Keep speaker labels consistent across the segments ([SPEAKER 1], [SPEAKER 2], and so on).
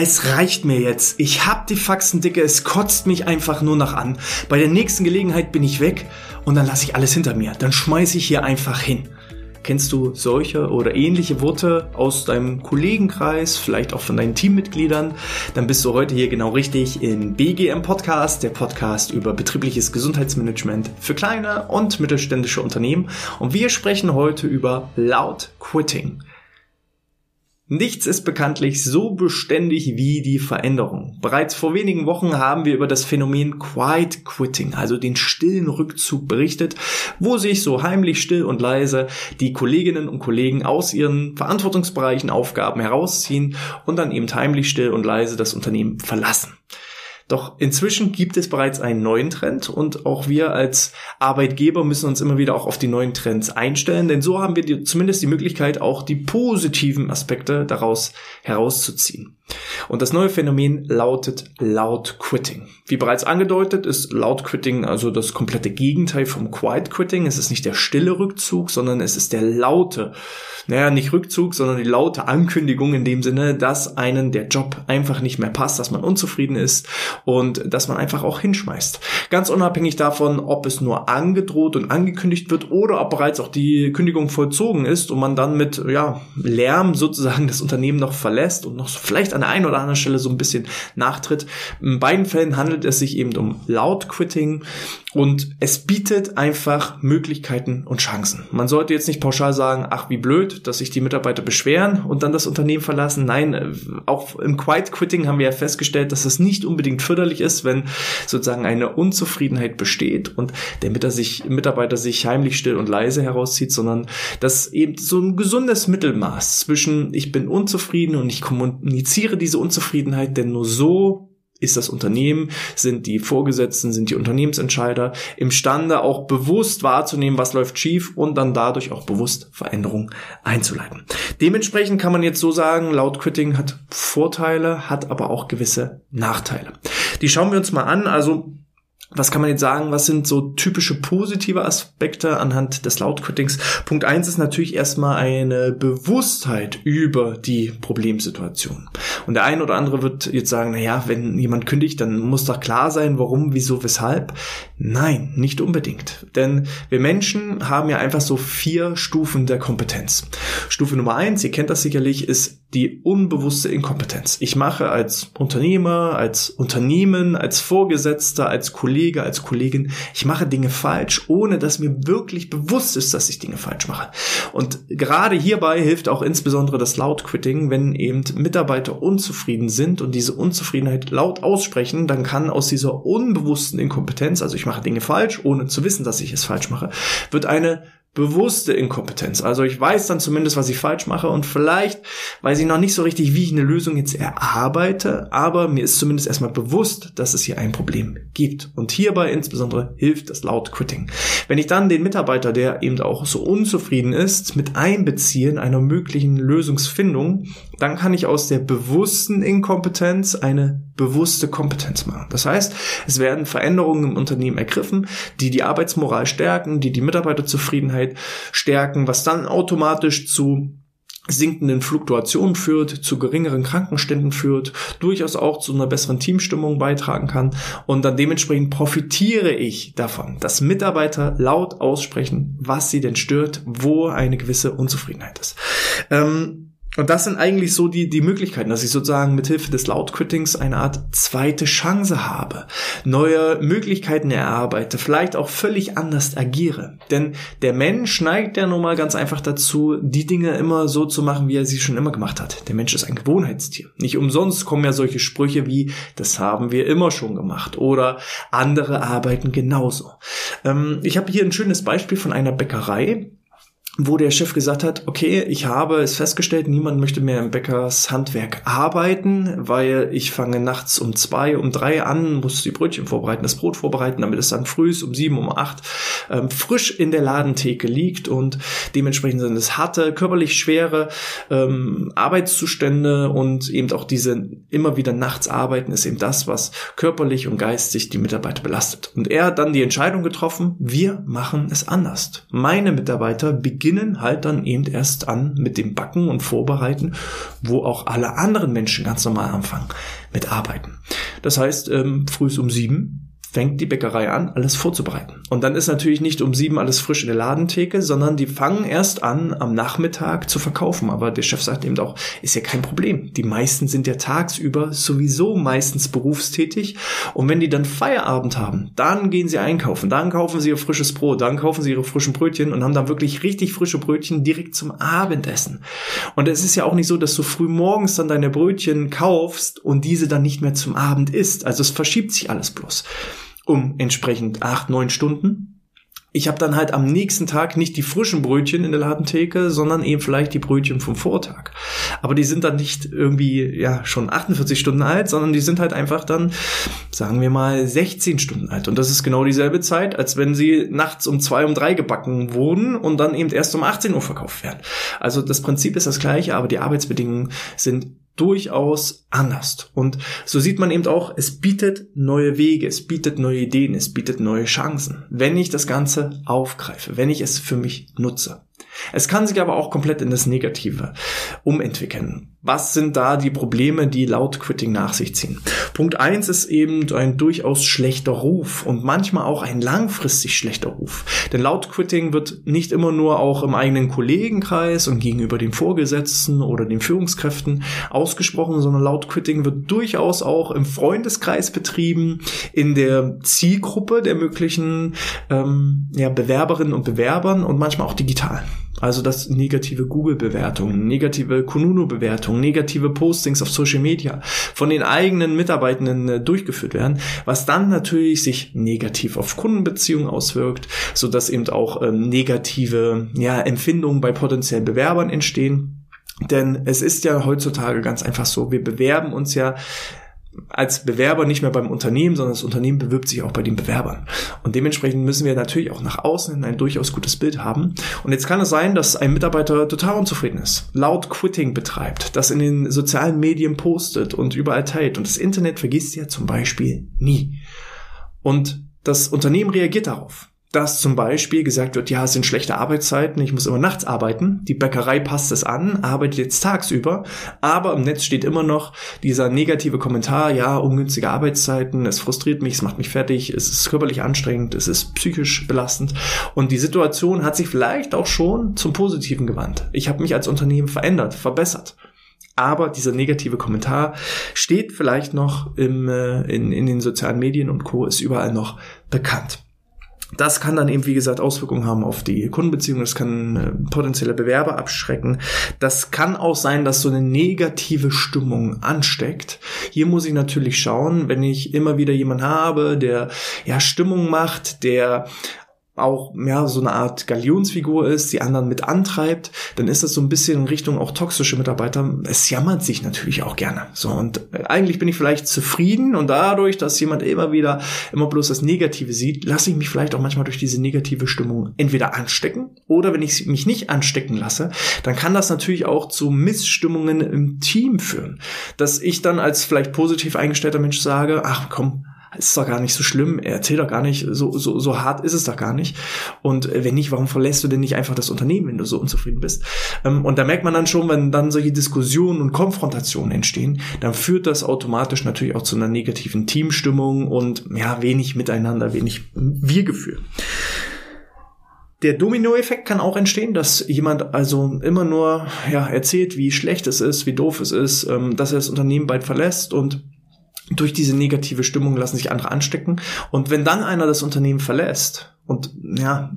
[SPEAKER 1] es reicht mir jetzt. Ich hab die Faxen dicke, es kotzt mich einfach nur noch an. Bei der nächsten Gelegenheit bin ich weg und dann lasse ich alles hinter mir. Dann schmeiße ich hier einfach hin. Kennst du solche oder ähnliche Worte aus deinem Kollegenkreis, vielleicht auch von deinen Teammitgliedern? Dann bist du heute hier genau richtig im BGM Podcast, der Podcast über betriebliches Gesundheitsmanagement für kleine und mittelständische Unternehmen. Und wir sprechen heute über Loud Quitting. Nichts ist bekanntlich so beständig wie die Veränderung. Bereits vor wenigen Wochen haben wir über das Phänomen Quiet Quitting, also den stillen Rückzug berichtet, wo sich so heimlich still und leise die Kolleginnen und Kollegen aus ihren Verantwortungsbereichen Aufgaben herausziehen und dann eben heimlich still und leise das Unternehmen verlassen. Doch inzwischen gibt es bereits einen neuen Trend und auch wir als Arbeitgeber müssen uns immer wieder auch auf die neuen Trends einstellen, denn so haben wir die, zumindest die Möglichkeit, auch die positiven Aspekte daraus herauszuziehen. Und das neue Phänomen lautet Loud Quitting. Wie bereits angedeutet ist Loud Quitting also das komplette Gegenteil vom Quiet Quitting. Es ist nicht der stille Rückzug, sondern es ist der laute, naja, nicht Rückzug, sondern die laute Ankündigung in dem Sinne, dass einen der Job einfach nicht mehr passt, dass man unzufrieden ist und dass man einfach auch hinschmeißt. Ganz unabhängig davon, ob es nur angedroht und angekündigt wird oder ob bereits auch die Kündigung vollzogen ist und man dann mit ja, Lärm sozusagen das Unternehmen noch verlässt und noch vielleicht an der einen oder anderen Stelle so ein bisschen nachtritt. In beiden Fällen handelt es sich eben um Loud Quitting und es bietet einfach Möglichkeiten und Chancen. Man sollte jetzt nicht pauschal sagen, ach wie blöd, dass sich die Mitarbeiter beschweren und dann das Unternehmen verlassen. Nein, äh, auch im Quiet Quitting haben wir ja festgestellt, dass es nicht unbedingt förderlich ist, wenn sozusagen eine Unzufriedenheit besteht und der Mitarbeiter sich heimlich still und leise herauszieht, sondern dass eben so ein gesundes Mittelmaß zwischen ich bin unzufrieden und ich kommuniziere diese Unzufriedenheit, denn nur so ist das Unternehmen, sind die Vorgesetzten, sind die Unternehmensentscheider imstande auch bewusst wahrzunehmen, was läuft schief und dann dadurch auch bewusst Veränderungen einzuleiten. Dementsprechend kann man jetzt so sagen, laut Quitting hat Vorteile, hat aber auch gewisse Nachteile. Die schauen wir uns mal an. Also was kann man jetzt sagen? Was sind so typische positive Aspekte anhand des Lautquittings? Punkt eins ist natürlich erstmal eine Bewusstheit über die Problemsituation. Und der eine oder andere wird jetzt sagen, na ja, wenn jemand kündigt, dann muss doch klar sein, warum, wieso, weshalb. Nein, nicht unbedingt. Denn wir Menschen haben ja einfach so vier Stufen der Kompetenz. Stufe Nummer eins, ihr kennt das sicherlich, ist die unbewusste Inkompetenz. Ich mache als Unternehmer, als Unternehmen, als Vorgesetzter, als Kollege, als Kollegin, ich mache Dinge falsch, ohne dass mir wirklich bewusst ist, dass ich Dinge falsch mache. Und gerade hierbei hilft auch insbesondere das Laut-Quitting, wenn eben Mitarbeiter unzufrieden sind und diese Unzufriedenheit laut aussprechen, dann kann aus dieser unbewussten Inkompetenz, also ich mache Dinge falsch, ohne zu wissen, dass ich es falsch mache, wird eine bewusste Inkompetenz. Also ich weiß dann zumindest, was ich falsch mache und vielleicht weiß ich noch nicht so richtig, wie ich eine Lösung jetzt erarbeite, aber mir ist zumindest erstmal bewusst, dass es hier ein Problem gibt. Und hierbei insbesondere hilft das Loud Quitting. Wenn ich dann den Mitarbeiter, der eben auch so unzufrieden ist, mit einbeziehe in einer möglichen Lösungsfindung, dann kann ich aus der bewussten Inkompetenz eine bewusste Kompetenz machen. Das heißt, es werden Veränderungen im Unternehmen ergriffen, die die Arbeitsmoral stärken, die die Mitarbeiterzufriedenheit stärken, was dann automatisch zu sinkenden Fluktuationen führt, zu geringeren Krankenständen führt, durchaus auch zu einer besseren Teamstimmung beitragen kann und dann dementsprechend profitiere ich davon, dass Mitarbeiter laut aussprechen, was sie denn stört, wo eine gewisse Unzufriedenheit ist. Ähm, und das sind eigentlich so die, die Möglichkeiten, dass ich sozusagen mit Hilfe des Loud-Quittings eine Art zweite Chance habe, neue Möglichkeiten erarbeite, vielleicht auch völlig anders agiere. Denn der Mensch neigt ja nun mal ganz einfach dazu, die Dinge immer so zu machen, wie er sie schon immer gemacht hat. Der Mensch ist ein Gewohnheitstier. Nicht umsonst kommen ja solche Sprüche wie, das haben wir immer schon gemacht oder andere arbeiten genauso. Ähm, ich habe hier ein schönes Beispiel von einer Bäckerei wo der Chef gesagt hat, okay, ich habe es festgestellt, niemand möchte mehr im Bäckers Handwerk arbeiten, weil ich fange nachts um zwei, um drei an, muss die Brötchen vorbereiten, das Brot vorbereiten, damit es dann früh um sieben, um acht ähm, frisch in der Ladentheke liegt und dementsprechend sind es harte, körperlich schwere ähm, Arbeitszustände und eben auch diese immer wieder nachts arbeiten ist eben das, was körperlich und geistig die Mitarbeiter belastet. Und er hat dann die Entscheidung getroffen, wir machen es anders. Meine Mitarbeiter beginnen beginnen halt dann eben erst an mit dem Backen und Vorbereiten, wo auch alle anderen Menschen ganz normal anfangen mit Arbeiten. Das heißt, ähm, früh um sieben fängt die Bäckerei an, alles vorzubereiten. Und dann ist natürlich nicht um sieben alles frisch in der Ladentheke, sondern die fangen erst an, am Nachmittag zu verkaufen. Aber der Chef sagt eben auch, ist ja kein Problem. Die meisten sind ja tagsüber sowieso meistens berufstätig. Und wenn die dann Feierabend haben, dann gehen sie einkaufen, dann kaufen sie ihr frisches Brot, dann kaufen sie ihre frischen Brötchen und haben dann wirklich richtig frische Brötchen direkt zum Abendessen. Und es ist ja auch nicht so, dass du früh morgens dann deine Brötchen kaufst und diese dann nicht mehr zum Abend isst. Also es verschiebt sich alles bloß um entsprechend acht, neun Stunden. Ich habe dann halt am nächsten Tag nicht die frischen Brötchen in der Ladentheke, sondern eben vielleicht die Brötchen vom Vortag. Aber die sind dann nicht irgendwie ja schon 48 Stunden alt, sondern die sind halt einfach dann, sagen wir mal, 16 Stunden alt. Und das ist genau dieselbe Zeit, als wenn sie nachts um zwei, um drei gebacken wurden und dann eben erst um 18 Uhr verkauft werden. Also das Prinzip ist das gleiche, aber die Arbeitsbedingungen sind durchaus anders. Und so sieht man eben auch, es bietet neue Wege, es bietet neue Ideen, es bietet neue Chancen, wenn ich das Ganze aufgreife, wenn ich es für mich nutze. Es kann sich aber auch komplett in das Negative umentwickeln. Was sind da die Probleme, die laut Quitting nach sich ziehen? Punkt eins ist eben ein durchaus schlechter Ruf und manchmal auch ein langfristig schlechter Ruf. Denn laut Quitting wird nicht immer nur auch im eigenen Kollegenkreis und gegenüber den Vorgesetzten oder den Führungskräften ausgesprochen, sondern laut Quitting wird durchaus auch im Freundeskreis betrieben, in der Zielgruppe der möglichen ähm, ja, Bewerberinnen und Bewerbern und manchmal auch digital. Also dass negative Google-Bewertungen, negative Kununu-Bewertungen, negative Postings auf Social Media von den eigenen Mitarbeitenden äh, durchgeführt werden, was dann natürlich sich negativ auf Kundenbeziehungen auswirkt, so dass eben auch ähm, negative ja, Empfindungen bei potenziellen Bewerbern entstehen. Denn es ist ja heutzutage ganz einfach so, wir bewerben uns ja als Bewerber nicht mehr beim Unternehmen, sondern das Unternehmen bewirbt sich auch bei den Bewerbern. Und dementsprechend müssen wir natürlich auch nach außen hin ein durchaus gutes Bild haben. Und jetzt kann es sein, dass ein Mitarbeiter total unzufrieden ist, laut Quitting betreibt, das in den sozialen Medien postet und überall teilt. Und das Internet vergisst ja zum Beispiel nie. Und das Unternehmen reagiert darauf dass zum Beispiel gesagt wird, ja, es sind schlechte Arbeitszeiten, ich muss immer nachts arbeiten. Die Bäckerei passt es an, arbeitet jetzt tagsüber, aber im Netz steht immer noch dieser negative Kommentar, ja, ungünstige Arbeitszeiten, es frustriert mich, es macht mich fertig, es ist körperlich anstrengend, es ist psychisch belastend und die Situation hat sich vielleicht auch schon zum Positiven gewandt. Ich habe mich als Unternehmen verändert, verbessert. Aber dieser negative Kommentar steht vielleicht noch im, äh, in, in den sozialen Medien und Co. ist überall noch bekannt. Das kann dann eben, wie gesagt, Auswirkungen haben auf die Kundenbeziehung. Das kann äh, potenzielle Bewerber abschrecken. Das kann auch sein, dass so eine negative Stimmung ansteckt. Hier muss ich natürlich schauen, wenn ich immer wieder jemanden habe, der ja Stimmung macht, der auch ja so eine Art Galionsfigur ist, die anderen mit antreibt, dann ist das so ein bisschen in Richtung auch toxische Mitarbeiter. Es jammert sich natürlich auch gerne. So und äh, eigentlich bin ich vielleicht zufrieden und dadurch, dass jemand immer wieder immer bloß das Negative sieht, lasse ich mich vielleicht auch manchmal durch diese negative Stimmung entweder anstecken oder wenn ich mich nicht anstecken lasse, dann kann das natürlich auch zu Missstimmungen im Team führen, dass ich dann als vielleicht positiv eingestellter Mensch sage, ach komm, ist doch gar nicht so schlimm, er erzählt doch gar nicht, so, so, so hart ist es doch gar nicht. Und wenn nicht, warum verlässt du denn nicht einfach das Unternehmen, wenn du so unzufrieden bist? Ähm, und da merkt man dann schon, wenn dann solche Diskussionen und Konfrontationen entstehen, dann führt das automatisch natürlich auch zu einer negativen Teamstimmung und ja, wenig miteinander, wenig Wir-Gefühl. Der Dominoeffekt kann auch entstehen, dass jemand also immer nur ja, erzählt, wie schlecht es ist, wie doof es ist, ähm, dass er das Unternehmen bald verlässt und durch diese negative Stimmung lassen sich andere anstecken. Und wenn dann einer das Unternehmen verlässt und ja,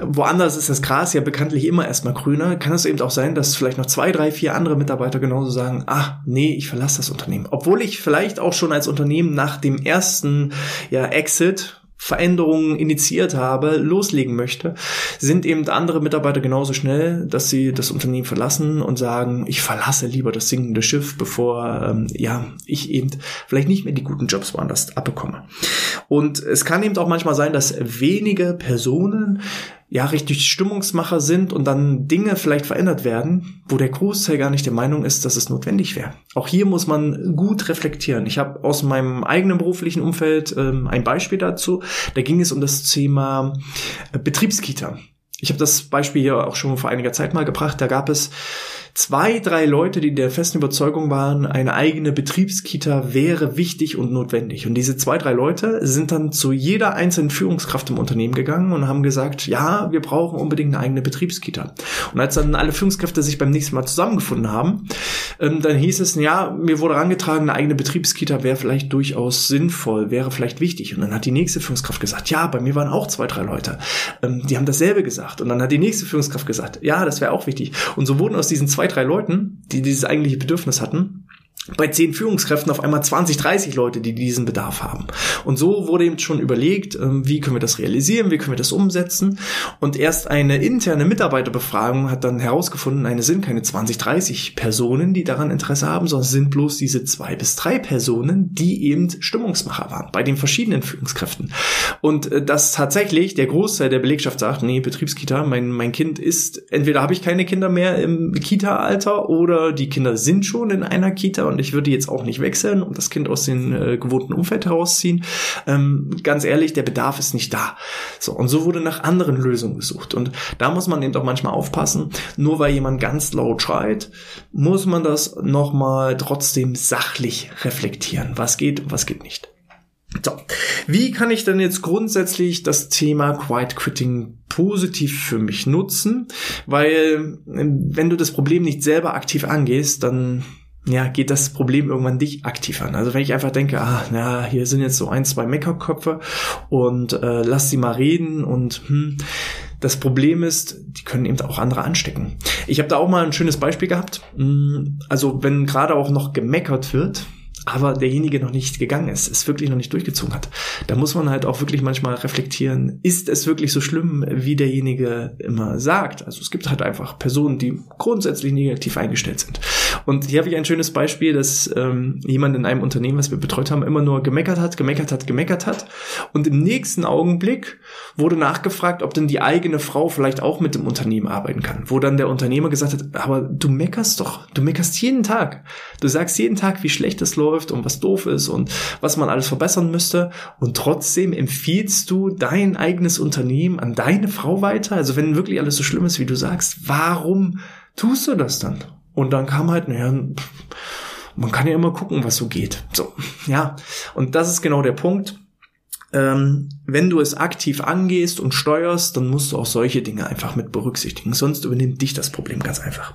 [SPEAKER 1] woanders ist das Gras ja bekanntlich immer erstmal grüner, kann es eben auch sein, dass vielleicht noch zwei, drei, vier andere Mitarbeiter genauso sagen, ah, nee, ich verlasse das Unternehmen. Obwohl ich vielleicht auch schon als Unternehmen nach dem ersten ja, Exit Veränderungen initiiert habe, loslegen möchte, sind eben andere Mitarbeiter genauso schnell, dass sie das Unternehmen verlassen und sagen, ich verlasse lieber das sinkende Schiff, bevor ähm, ja ich eben vielleicht nicht mehr die guten Jobs woanders abbekomme. Und es kann eben auch manchmal sein, dass wenige Personen ja richtig Stimmungsmacher sind und dann Dinge vielleicht verändert werden, wo der Großteil gar nicht der Meinung ist, dass es notwendig wäre. Auch hier muss man gut reflektieren. Ich habe aus meinem eigenen beruflichen Umfeld ähm, ein Beispiel dazu. Da ging es um das Thema äh, Betriebskita. Ich habe das Beispiel hier auch schon vor einiger Zeit mal gebracht. Da gab es zwei, drei Leute, die der festen Überzeugung waren, eine eigene Betriebskita wäre wichtig und notwendig. Und diese zwei, drei Leute sind dann zu jeder einzelnen Führungskraft im Unternehmen gegangen und haben gesagt, ja, wir brauchen unbedingt eine eigene Betriebskita. Und als dann alle Führungskräfte sich beim nächsten Mal zusammengefunden haben, ähm, dann hieß es, ja, mir wurde herangetragen, eine eigene Betriebskita wäre vielleicht durchaus sinnvoll, wäre vielleicht wichtig. Und dann hat die nächste Führungskraft gesagt, ja, bei mir waren auch zwei, drei Leute. Ähm, die haben dasselbe gesagt. Und dann hat die nächste Führungskraft gesagt, ja, das wäre auch wichtig. Und so wurden aus diesen zwei, drei Leuten, die dieses eigentliche Bedürfnis hatten, bei zehn Führungskräften auf einmal 20, 30 Leute, die diesen Bedarf haben. Und so wurde eben schon überlegt, ähm, wie können wir das realisieren, wie können wir das umsetzen. Und erst eine interne Mitarbeiterbefragung hat dann herausgefunden, nein, es sind keine 20, 30 Personen, die daran Interesse haben, sondern es sind bloß diese zwei bis drei Personen, die eben Stimmungsmacher waren bei den verschiedenen Führungskräften. Und äh, dass tatsächlich der Großteil der Belegschaft sagt, nee, Betriebskita, mein, mein Kind ist, entweder habe ich keine Kinder mehr im Kita-Alter oder die Kinder sind schon in einer Kita und ich würde jetzt auch nicht wechseln und das Kind aus dem äh, gewohnten Umfeld herausziehen. Ähm, ganz ehrlich, der Bedarf ist nicht da. So, und so wurde nach anderen Lösungen gesucht. Und da muss man eben doch manchmal aufpassen, nur weil jemand ganz laut schreit, muss man das nochmal trotzdem sachlich reflektieren. Was geht und was geht nicht. So, wie kann ich denn jetzt grundsätzlich das Thema Quiet Quitting positiv für mich nutzen? Weil wenn du das Problem nicht selber aktiv angehst, dann ja, geht das Problem irgendwann dich aktiv an. Also wenn ich einfach denke, ah, na, hier sind jetzt so ein, zwei Meckerköpfe und äh, lass sie mal reden und hm, das Problem ist, die können eben auch andere anstecken. Ich habe da auch mal ein schönes Beispiel gehabt. Hm, also wenn gerade auch noch gemeckert wird, aber derjenige noch nicht gegangen ist, es wirklich noch nicht durchgezogen hat. Da muss man halt auch wirklich manchmal reflektieren, ist es wirklich so schlimm, wie derjenige immer sagt? Also es gibt halt einfach Personen, die grundsätzlich negativ eingestellt sind. Und hier habe ich ein schönes Beispiel, dass ähm, jemand in einem Unternehmen, was wir betreut haben, immer nur gemeckert hat, gemeckert hat, gemeckert hat. Und im nächsten Augenblick wurde nachgefragt, ob denn die eigene Frau vielleicht auch mit dem Unternehmen arbeiten kann. Wo dann der Unternehmer gesagt hat, aber du meckerst doch, du meckerst jeden Tag. Du sagst jeden Tag, wie schlecht es läuft läuft und was doof ist und was man alles verbessern müsste. Und trotzdem empfiehlst du dein eigenes Unternehmen an deine Frau weiter. Also wenn wirklich alles so schlimm ist, wie du sagst, warum tust du das dann? Und dann kam halt, naja, man kann ja immer gucken, was so geht. So, ja. Und das ist genau der Punkt. Ähm, wenn du es aktiv angehst und steuerst, dann musst du auch solche Dinge einfach mit berücksichtigen. Sonst übernimmt dich das Problem ganz einfach.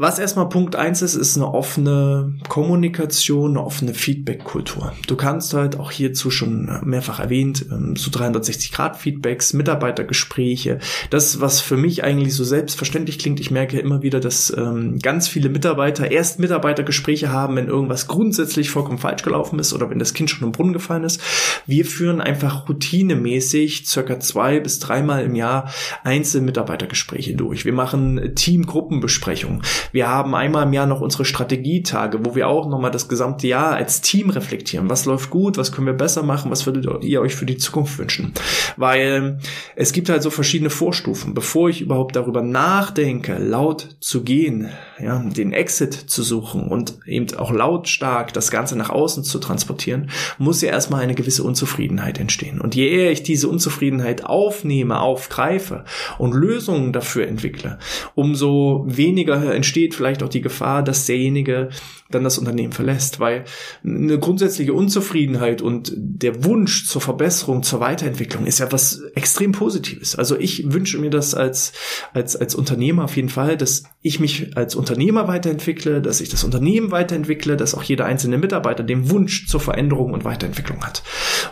[SPEAKER 1] Was erstmal Punkt eins ist, ist eine offene Kommunikation, eine offene Feedback-Kultur. Du kannst halt auch hierzu schon mehrfach erwähnt, ähm, so 360-Grad-Feedbacks, Mitarbeitergespräche. Das, was für mich eigentlich so selbstverständlich klingt, ich merke immer wieder, dass ähm, ganz viele Mitarbeiter erst Mitarbeitergespräche haben, wenn irgendwas grundsätzlich vollkommen falsch gelaufen ist oder wenn das Kind schon im Brunnen gefallen ist. Wir führen einfach routinemäßig circa zwei bis dreimal im Jahr einzelne Mitarbeitergespräche durch. Wir machen Teamgruppenbesprechungen. Wir haben einmal im Jahr noch unsere Strategietage, wo wir auch nochmal das gesamte Jahr als Team reflektieren. Was läuft gut? Was können wir besser machen? Was würdet ihr euch für die Zukunft wünschen? Weil es gibt halt so verschiedene Vorstufen. Bevor ich überhaupt darüber nachdenke, laut zu gehen, ja, den Exit zu suchen und eben auch lautstark das Ganze nach außen zu transportieren, muss ja erstmal eine gewisse Unzufriedenheit entstehen. Und je eher ich diese Unzufriedenheit aufnehme, aufgreife und Lösungen dafür entwickle, umso weniger entsteht besteht vielleicht auch die Gefahr, dass derjenige dann das Unternehmen verlässt, weil eine grundsätzliche Unzufriedenheit und der Wunsch zur Verbesserung, zur Weiterentwicklung ist ja was extrem Positives. Also ich wünsche mir das als, als, als Unternehmer auf jeden Fall, dass ich mich als Unternehmer weiterentwickle, dass ich das Unternehmen weiterentwickle, dass auch jeder einzelne Mitarbeiter den Wunsch zur Veränderung und Weiterentwicklung hat.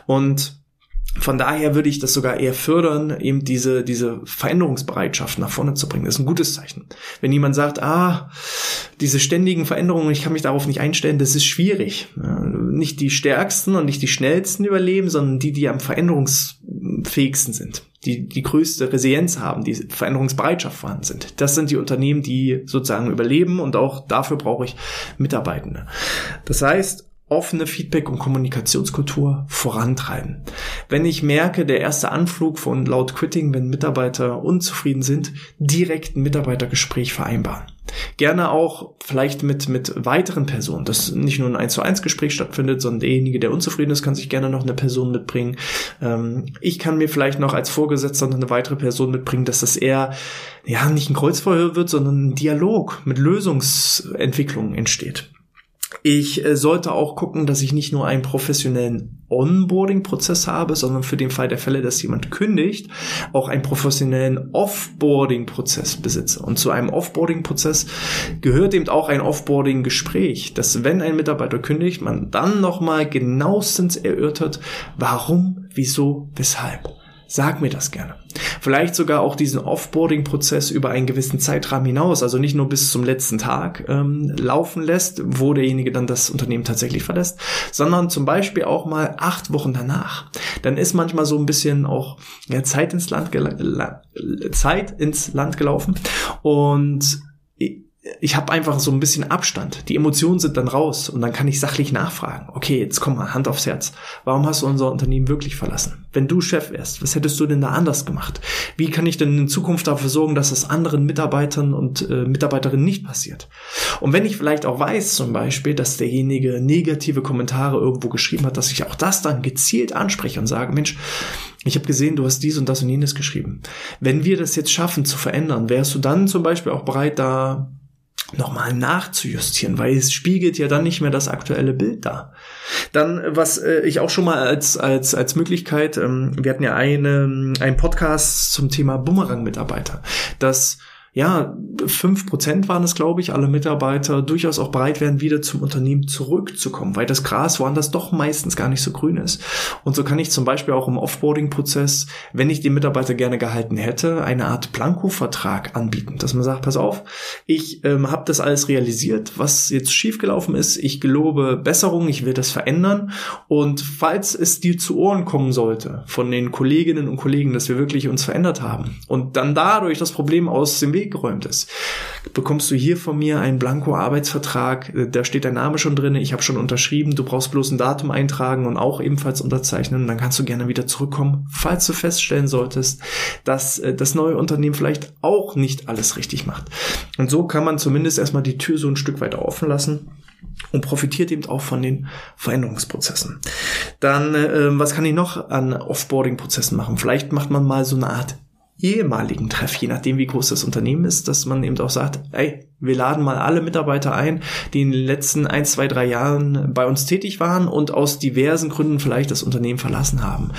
[SPEAKER 1] Und von daher würde ich das sogar eher fördern, eben diese, diese Veränderungsbereitschaft nach vorne zu bringen. Das ist ein gutes Zeichen. Wenn jemand sagt, ah, diese ständigen Veränderungen, ich kann mich darauf nicht einstellen, das ist schwierig. Nicht die stärksten und nicht die schnellsten überleben, sondern die, die am veränderungsfähigsten sind, die die größte Resilienz haben, die Veränderungsbereitschaft vorhanden sind. Das sind die Unternehmen, die sozusagen überleben und auch dafür brauche ich Mitarbeitende. Das heißt, offene Feedback- und Kommunikationskultur vorantreiben. Wenn ich merke, der erste Anflug von laut Quitting, wenn Mitarbeiter unzufrieden sind, direkt ein Mitarbeitergespräch vereinbaren. Gerne auch vielleicht mit, mit weiteren Personen, dass nicht nur ein 1 zu 1 Gespräch stattfindet, sondern derjenige, der unzufrieden ist, kann sich gerne noch eine Person mitbringen. Ähm, ich kann mir vielleicht noch als Vorgesetzter eine weitere Person mitbringen, dass das eher, ja, nicht ein Kreuzfeuer wird, sondern ein Dialog mit Lösungsentwicklungen entsteht. Ich äh, sollte auch gucken, dass ich nicht nur einen professionellen Onboarding-Prozess habe, sondern für den Fall der Fälle, dass jemand kündigt, auch einen professionellen Offboarding-Prozess besitze. Und zu einem Offboarding-Prozess gehört eben auch ein Offboarding-Gespräch, dass wenn ein Mitarbeiter kündigt, man dann nochmal genauestens erörtert, warum, wieso, weshalb. Sag mir das gerne. Vielleicht sogar auch diesen Offboarding-Prozess über einen gewissen Zeitrahmen hinaus, also nicht nur bis zum letzten Tag ähm, laufen lässt, wo derjenige dann das Unternehmen tatsächlich verlässt, sondern zum Beispiel auch mal acht Wochen danach. Dann ist manchmal so ein bisschen auch ja, Zeit ins Land Zeit ins Land gelaufen und ich habe einfach so ein bisschen Abstand. Die Emotionen sind dann raus und dann kann ich sachlich nachfragen. Okay, jetzt komm mal, Hand aufs Herz. Warum hast du unser Unternehmen wirklich verlassen? Wenn du Chef wärst, was hättest du denn da anders gemacht? Wie kann ich denn in Zukunft dafür sorgen, dass es anderen Mitarbeitern und äh, Mitarbeiterinnen nicht passiert? Und wenn ich vielleicht auch weiß, zum Beispiel, dass derjenige negative Kommentare irgendwo geschrieben hat, dass ich auch das dann gezielt anspreche und sage, Mensch, ich habe gesehen, du hast dies und das und jenes geschrieben. Wenn wir das jetzt schaffen zu verändern, wärst du dann zum Beispiel auch bereit, da nochmal nachzujustieren, weil es spiegelt ja dann nicht mehr das aktuelle Bild da. Dann, was äh, ich auch schon mal als, als, als Möglichkeit, ähm, wir hatten ja eine, einen Podcast zum Thema Bumerang-Mitarbeiter, dass ja, fünf Prozent waren es, glaube ich, alle Mitarbeiter durchaus auch bereit wären, wieder zum Unternehmen zurückzukommen, weil das Gras woanders doch meistens gar nicht so grün ist. Und so kann ich zum Beispiel auch im Offboarding-Prozess, wenn ich die Mitarbeiter gerne gehalten hätte, eine Art Blanko-Vertrag anbieten, dass man sagt, pass auf, ich ähm, habe das alles realisiert, was jetzt schiefgelaufen ist, ich gelobe Besserung, ich will das verändern und falls es dir zu Ohren kommen sollte von den Kolleginnen und Kollegen, dass wir wirklich uns verändert haben und dann dadurch das Problem aus dem Weg Weg geräumt ist, bekommst du hier von mir einen Blanko-Arbeitsvertrag, äh, da steht dein Name schon drin, ich habe schon unterschrieben, du brauchst bloß ein Datum eintragen und auch ebenfalls unterzeichnen, dann kannst du gerne wieder zurückkommen, falls du feststellen solltest, dass äh, das neue Unternehmen vielleicht auch nicht alles richtig macht. Und so kann man zumindest erstmal die Tür so ein Stück weiter offen lassen und profitiert eben auch von den Veränderungsprozessen. Dann, äh, was kann ich noch an Offboarding-Prozessen machen? Vielleicht macht man mal so eine Art ehemaligen Treff, je nachdem wie groß das Unternehmen ist, dass man eben auch sagt, ey, wir laden mal alle Mitarbeiter ein, die in den letzten ein, zwei, drei Jahren bei uns tätig waren und aus diversen Gründen vielleicht das Unternehmen verlassen haben.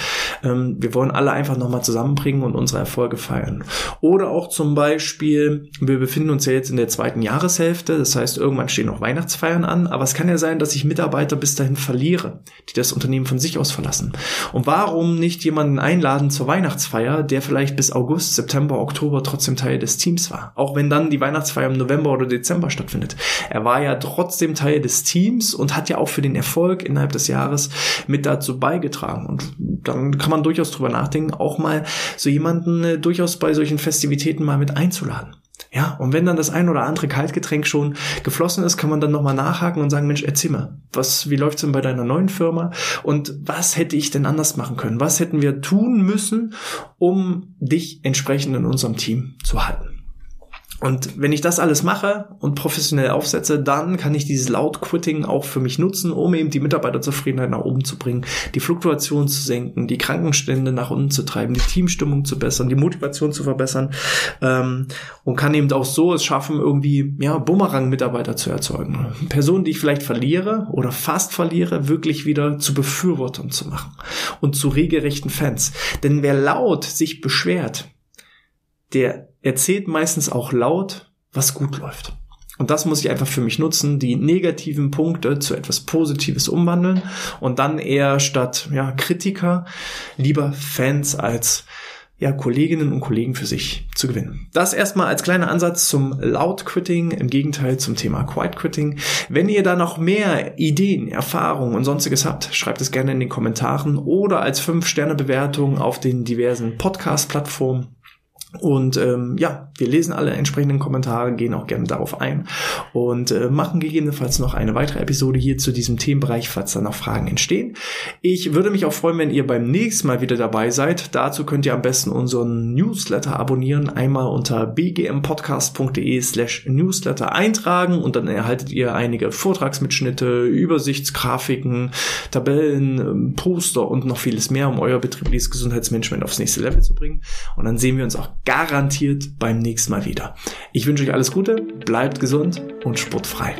[SPEAKER 1] Ähm, wir wollen alle einfach nochmal zusammenbringen und unsere Erfolge feiern. Oder auch zum Beispiel, wir befinden uns ja jetzt in der zweiten Jahreshälfte, das heißt, irgendwann stehen noch Weihnachtsfeiern an, aber es kann ja sein, dass ich Mitarbeiter bis dahin verliere, die das Unternehmen von sich aus verlassen. Und warum nicht jemanden einladen zur Weihnachtsfeier, der vielleicht bis August, September, Oktober trotzdem Teil des Teams war? Auch wenn dann die Weihnachtsfeier im November November oder Dezember stattfindet. Er war ja trotzdem Teil des Teams und hat ja auch für den Erfolg innerhalb des Jahres mit dazu beigetragen. Und dann kann man durchaus drüber nachdenken, auch mal so jemanden äh, durchaus bei solchen Festivitäten mal mit einzuladen. Ja, und wenn dann das ein oder andere Kaltgetränk schon geflossen ist, kann man dann nochmal nachhaken und sagen, Mensch, erzähl mal, was, wie läuft's denn bei deiner neuen Firma? Und was hätte ich denn anders machen können? Was hätten wir tun müssen, um dich entsprechend in unserem Team zu halten? Und wenn ich das alles mache und professionell aufsetze, dann kann ich dieses Loud-Quitting auch für mich nutzen, um eben die Mitarbeiterzufriedenheit nach oben zu bringen, die Fluktuation zu senken, die Krankenstände nach unten zu treiben, die Teamstimmung zu bessern, die Motivation zu verbessern ähm, und kann eben auch so es schaffen, irgendwie ja Bumerang-Mitarbeiter zu erzeugen. Personen, die ich vielleicht verliere oder fast verliere, wirklich wieder zu Befürwortern zu machen und zu regelrechten Fans. Denn wer laut sich beschwert, der erzählt meistens auch laut, was gut läuft. Und das muss ich einfach für mich nutzen, die negativen Punkte zu etwas Positives umwandeln und dann eher statt ja, Kritiker lieber Fans als ja, Kolleginnen und Kollegen für sich zu gewinnen. Das erstmal als kleiner Ansatz zum Loud Quitting, im Gegenteil zum Thema Quiet Quitting. Wenn ihr da noch mehr Ideen, Erfahrungen und sonstiges habt, schreibt es gerne in den Kommentaren oder als 5-Sterne-Bewertung auf den diversen Podcast-Plattformen Und ähm, ja, wir lesen alle entsprechenden Kommentare, gehen auch gerne darauf ein und äh, machen gegebenenfalls noch eine weitere Episode hier zu diesem Themenbereich, falls da noch Fragen entstehen. Ich würde mich auch freuen, wenn ihr beim nächsten Mal wieder dabei seid. Dazu könnt ihr am besten unseren Newsletter abonnieren, einmal unter bgmpodcast.de slash newsletter eintragen und dann erhaltet ihr einige Vortragsmitschnitte, Übersichtsgrafiken, Tabellen, ähm, Poster und noch vieles mehr, um euer betriebliches Gesundheitsmanagement aufs nächste Level zu bringen. Und dann sehen wir uns auch garantiert beim nächsten Mal wieder. Ich wünsche euch alles Gute, bleibt gesund und sportfrei.